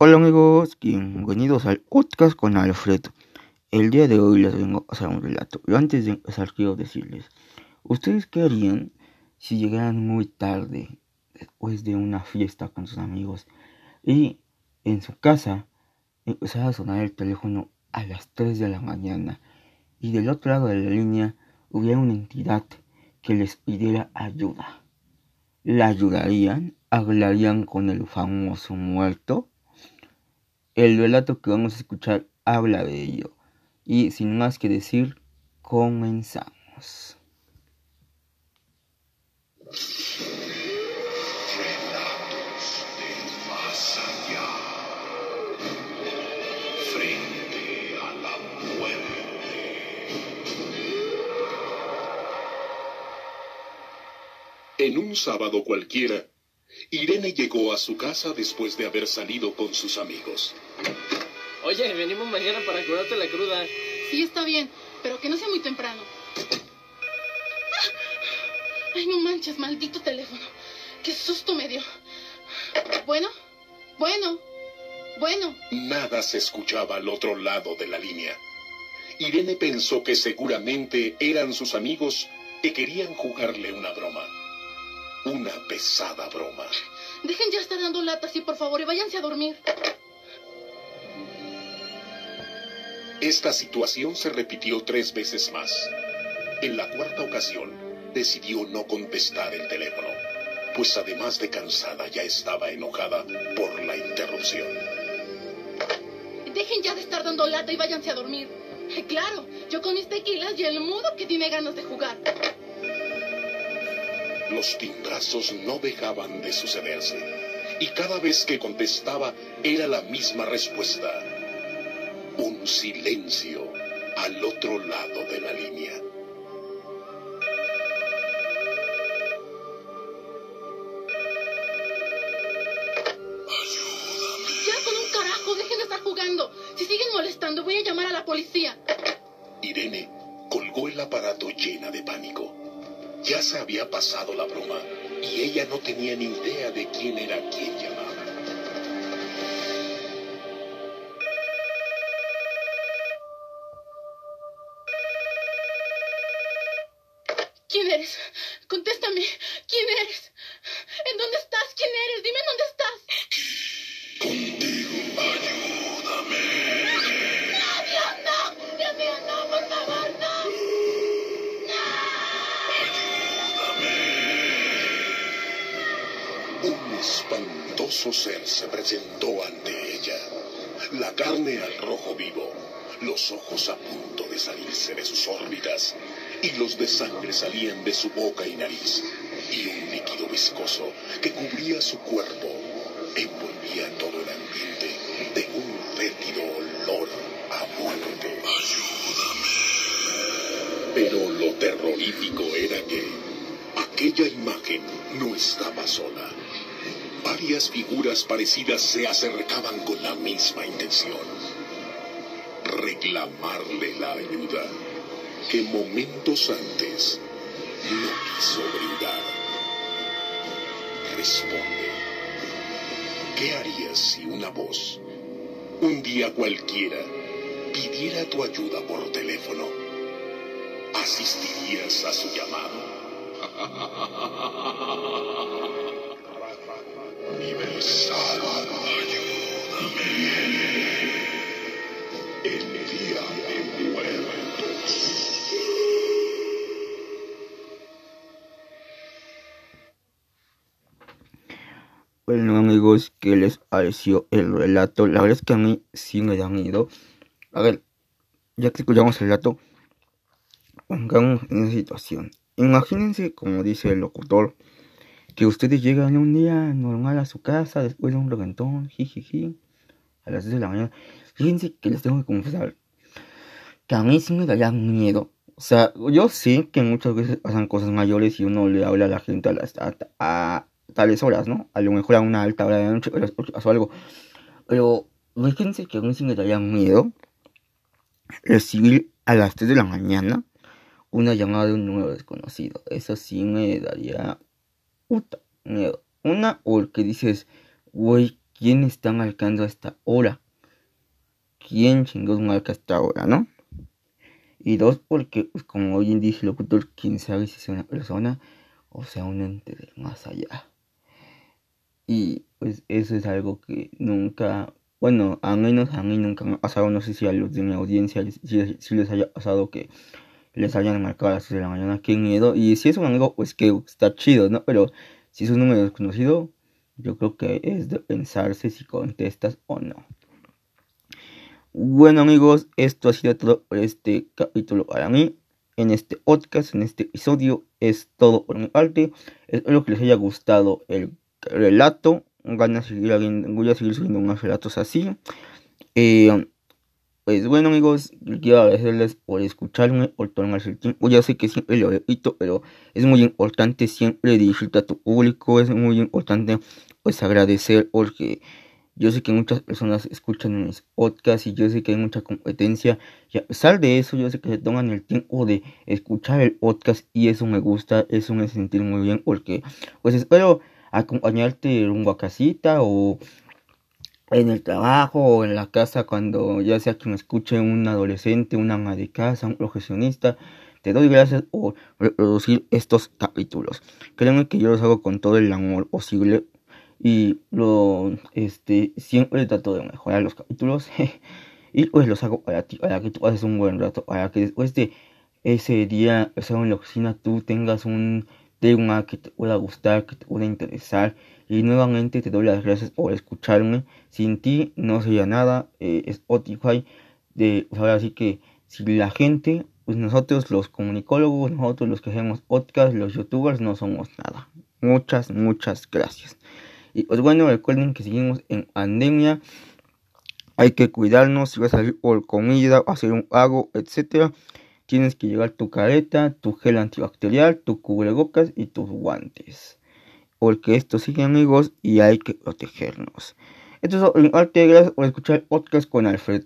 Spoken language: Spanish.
Hola amigos, bienvenidos al podcast con Alfredo. El día de hoy les vengo a hacer un relato. Antes de empezar quiero decirles, ¿ustedes qué harían si llegaran muy tarde después de una fiesta con sus amigos y en su casa empezara a sonar el teléfono a las 3 de la mañana y del otro lado de la línea hubiera una entidad que les pidiera ayuda? ¿La ayudarían? ¿Hablarían con el famoso muerto? El relato que vamos a escuchar habla de ello. Y sin más que decir, comenzamos. Más allá. Frente a la. En un sábado cualquiera, Irene llegó a su casa después de haber salido con sus amigos. Oye, venimos mañana para curarte la cruda. Sí, está bien, pero que no sea muy temprano. ¡Ah! Ay, no manches, maldito teléfono. Qué susto me dio. Bueno, bueno, bueno. Nada se escuchaba al otro lado de la línea. Irene pensó que seguramente eran sus amigos que querían jugarle una broma. Una pesada broma. Dejen ya estar dando latas y por favor y váyanse a dormir. Esta situación se repitió tres veces más. En la cuarta ocasión, decidió no contestar el teléfono, pues además de cansada ya estaba enojada por la interrupción. Dejen ya de estar dando lata y váyanse a dormir. Claro, yo con mis tequilas y el mudo que tiene ganas de jugar. Los timbrazos no dejaban de sucederse, y cada vez que contestaba era la misma respuesta. Un silencio al otro lado de la línea. Ya con un carajo, dejen de estar jugando. Si siguen molestando, voy a llamar a la policía. Irene colgó el aparato llena de pánico. Ya se había pasado la broma y ella no tenía ni idea de quién era quien llamaba. ¿Quién eres? Contéstame. ¿Quién eres? ¿En dónde estás? ¿Quién eres? Dime en dónde estás. Espantoso ser se presentó ante ella. La carne al rojo vivo, los ojos a punto de salirse de sus órbitas, y los de sangre salían de su boca y nariz, y un líquido viscoso que cubría su cuerpo envolvía todo el ambiente de un fétido olor a muerte. Pero lo terrorífico era que aquella imagen no estaba sola. Varias figuras parecidas se acercaban con la misma intención. Reclamarle la ayuda que momentos antes no quiso brindar. Responde, ¿qué harías si una voz, un día cualquiera, pidiera tu ayuda por teléfono? ¿Asistirías a su llamado? Bueno amigos, ¿qué les pareció el relato? La verdad es que a mí sí me da miedo. A ver, ya que escuchamos el relato, pongamos en esa situación. Imagínense, como dice el locutor, que ustedes llegan un día normal a su casa después de un reventón, jijiji, a las 10 de la mañana. Fíjense que les tengo que confesar que a mí sí me daría miedo. O sea, yo sé que muchas veces pasan cosas mayores y uno le habla a la gente a, las, a tales horas, ¿no? A lo mejor a una alta hora de la noche o algo. Pero fíjense que a mí sí me daría miedo recibir a las 3 de la mañana una llamada de un número desconocido. Eso sí me daría puta miedo. Una, porque dices, güey, quién están marcando hasta ahora. ¿Quién chingados marca hasta ahora, no? Y dos, porque pues, como hoy en dice el locutor, quién sabe si es una persona o sea un ente del más allá. Y pues eso es algo que nunca, bueno, a menos a mí nunca ha pasado, no sé si a los de mi audiencia si, les haya pasado que les hayan marcado a las 6 de la mañana, qué miedo. Y si es un amigo, pues que está chido, ¿no? Pero si es un número desconocido, yo creo que es de pensarse si contestas o no. Bueno amigos, esto ha sido todo por este capítulo para mí. En este podcast, en este episodio, es todo por mi parte. Espero que les haya gustado el relato. Van a seguir, voy a seguir subiendo unos relatos así. Eh, pues bueno amigos, quiero agradecerles por escucharme, por tomarse el tiempo. Ya sé que siempre lo repito, pero es muy importante siempre dirigirte a tu público. Es muy importante pues agradecer porque yo sé que muchas personas escuchan mis podcasts y yo sé que hay mucha competencia. Y a pesar de eso, yo sé que se toman el tiempo de escuchar el podcast y eso me gusta, eso me sentir muy bien porque pues espero acompañarte rumbo a casita o en el trabajo o en la casa cuando ya sea que me escuche un adolescente, una ama de casa, un profesionista. Te doy gracias por reproducir estos capítulos. Créeme que yo los hago con todo el amor posible y lo este siempre trato de mejorar los capítulos y pues los hago para ti para que tú haces un buen rato para que después de ese día estar en la oficina tú tengas un tema que te pueda gustar que te pueda interesar y nuevamente te doy las gracias por escucharme sin ti no sería nada eh, Spotify de pues ahora sí que si la gente pues nosotros los comunicólogos nosotros los que hacemos podcast los youtubers no somos nada muchas muchas gracias y pues bueno, recuerden que seguimos en pandemia. Hay que cuidarnos si vas a salir por comida, hacer un hago, etcétera. Tienes que llevar tu careta, tu gel antibacterial, tu cubrebocas y tus guantes. Porque esto sigue amigos y hay que protegernos. Esto es todo. Gracias por escuchar el podcast con Alfred.